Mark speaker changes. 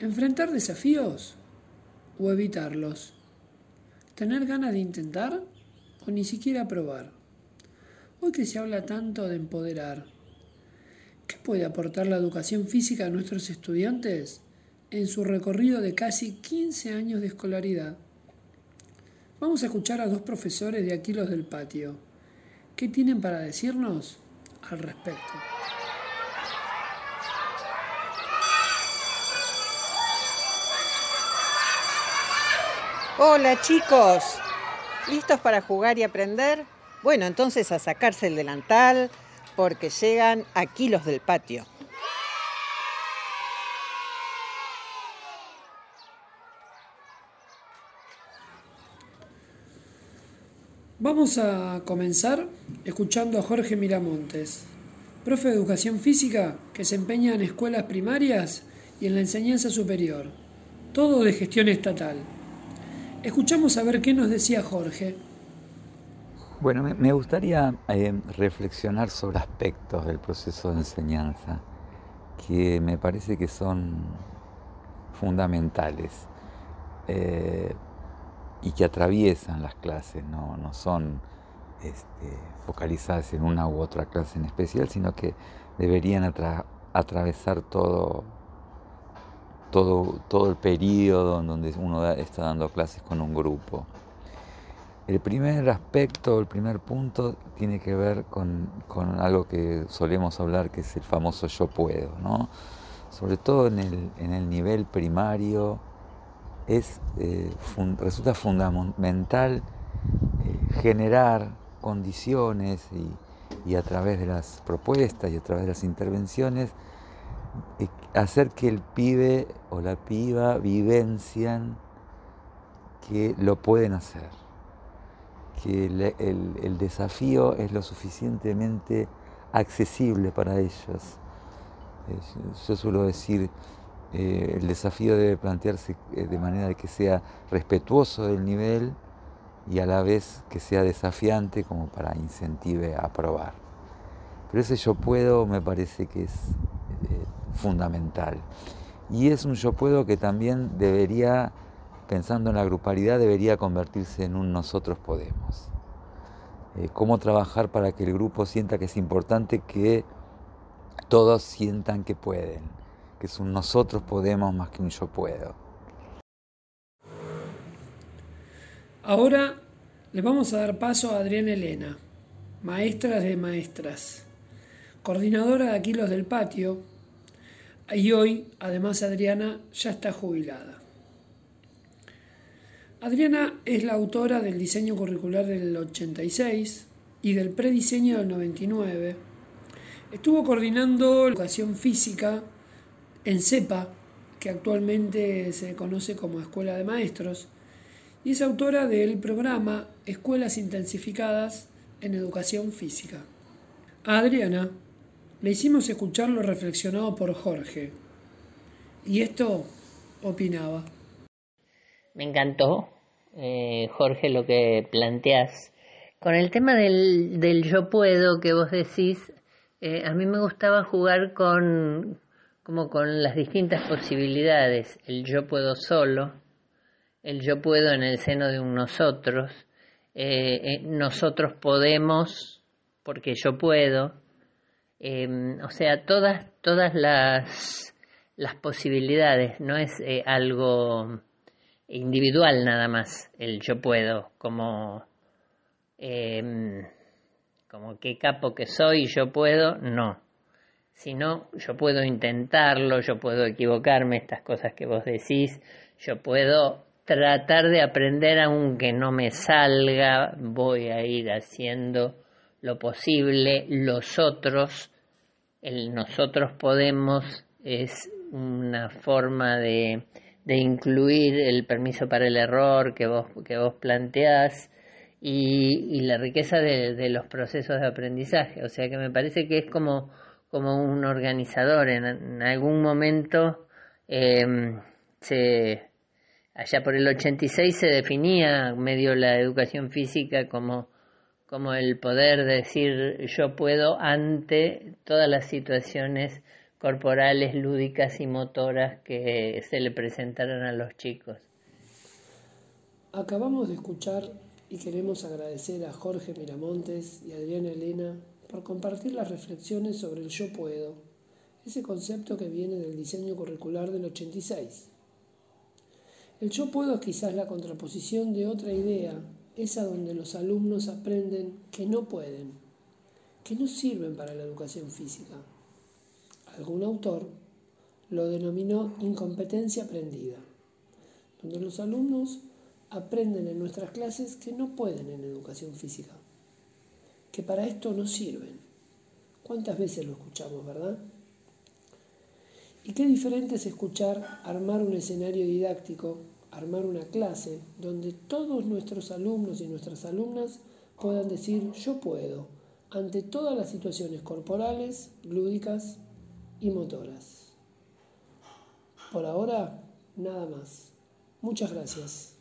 Speaker 1: ¿Enfrentar desafíos o evitarlos? ¿Tener ganas de intentar o ni siquiera probar? Hoy que se habla tanto de empoderar, ¿qué puede aportar la educación física a nuestros estudiantes en su recorrido de casi 15 años de escolaridad? Vamos a escuchar a dos profesores de aquí los del patio. ¿Qué tienen para decirnos al respecto?
Speaker 2: Hola chicos, ¿listos para jugar y aprender? Bueno, entonces a sacarse el delantal porque llegan aquí los del patio.
Speaker 1: Vamos a comenzar escuchando a Jorge Miramontes, profe de educación física que se empeña en escuelas primarias y en la enseñanza superior, todo de gestión estatal. Escuchamos a ver qué nos decía Jorge.
Speaker 3: Bueno, me gustaría eh, reflexionar sobre aspectos del proceso de enseñanza que me parece que son fundamentales eh, y que atraviesan las clases, no, son este, focalizadas en una u otra clase en especial, sino que deberían atravesar todo todo, todo el periodo en donde uno está dando clases con un grupo. El primer aspecto, el primer punto tiene que ver con, algo que solemos hablar, que es el famoso yo puedo, ¿no? Sobre todo en el, nivel primario, es, eh, resulta fundamental eh, generar condiciones y, y a través de las propuestas y a través de las intervenciones hacer que el pibe o la piba vivencian que lo pueden hacer, que el, desafío es lo suficientemente accesible para ellos. Yo suelo decir, eh, el desafío debe plantearse eh, de manera que sea respetuoso del nivel y a la vez que sea desafiante como para incentive a probar. Pero ese yo puedo me parece que es eh, fundamental. Y es un yo puedo que también debería, pensando en la grupalidad, debería convertirse en un nosotros podemos. Eh, cómo trabajar para que el grupo sienta que es importante que todos sientan que pueden, que es un nosotros podemos más que un yo puedo.
Speaker 1: Ahora le vamos a dar paso a Adriana Elena, maestra de maestras, coordinadora de aquí los del patio, y hoy, además, Adriana ya está jubilada. Adriana es la autora del diseño curricular del 86 y del prediseño del 99. Estuvo coordinando educación física en CEPA, que actualmente se conoce como Escuela de Maestros, y es autora del programa Escuelas Intensificadas en Educación Física. Adriana le hicimos escuchar lo reflexionado por Jorge. Y esto opinaba.
Speaker 4: Me encantó, eh, Jorge, lo que planteas. Con el tema del, del yo puedo que vos decís, eh, a mí me gustaba jugar con como con las distintas posibilidades, el yo puedo solo, el yo puedo en el seno de un nosotros, eh, nosotros podemos porque yo puedo, Em, o sea, todas, todas las, las posibilidades, no es eh, algo individual nada más, el yo puedo, como, eh, como qué capo que soy, yo puedo, no, sino yo puedo intentarlo, yo puedo equivocarme, estas cosas que vos decís, yo puedo tratar de aprender aunque no me salga, voy a ir haciendo lo posible, los otros, el nosotros podemos es una forma de, de incluir el permiso para el error que vos, que vos planteás y, y la riqueza de, los procesos de aprendizaje. O sea que me parece que es como, como un organizador. En, algún momento, em, se, allá por el 86 se definía medio la educación física como como el poder decir yo puedo ante todas las situaciones corporales, lúdicas y motoras que se le presentaron a los chicos.
Speaker 1: Acabamos de escuchar y queremos agradecer a Jorge Miramontes y Adriana Elena por compartir las reflexiones sobre el yo puedo, ese concepto que viene del diseño curricular del 86. El yo puedo es quizás la contraposición de otra idea, esa donde los alumnos aprenden que no pueden, que no sirven para la educación física. Algún autor lo denominó incompetencia aprendida, donde los alumnos aprenden en nuestras clases que no pueden en educación física, que para esto no sirven. ¿Cuántas veces lo escuchamos, verdad? Y qué diferente es escuchar armar un escenario didáctico, armar una clase, donde todos nuestros alumnos y nuestras alumnas puedan decir yo puedo ante todas las situaciones corporales, lúdicas y motoras. Por ahora, nada más. Muchas gracias.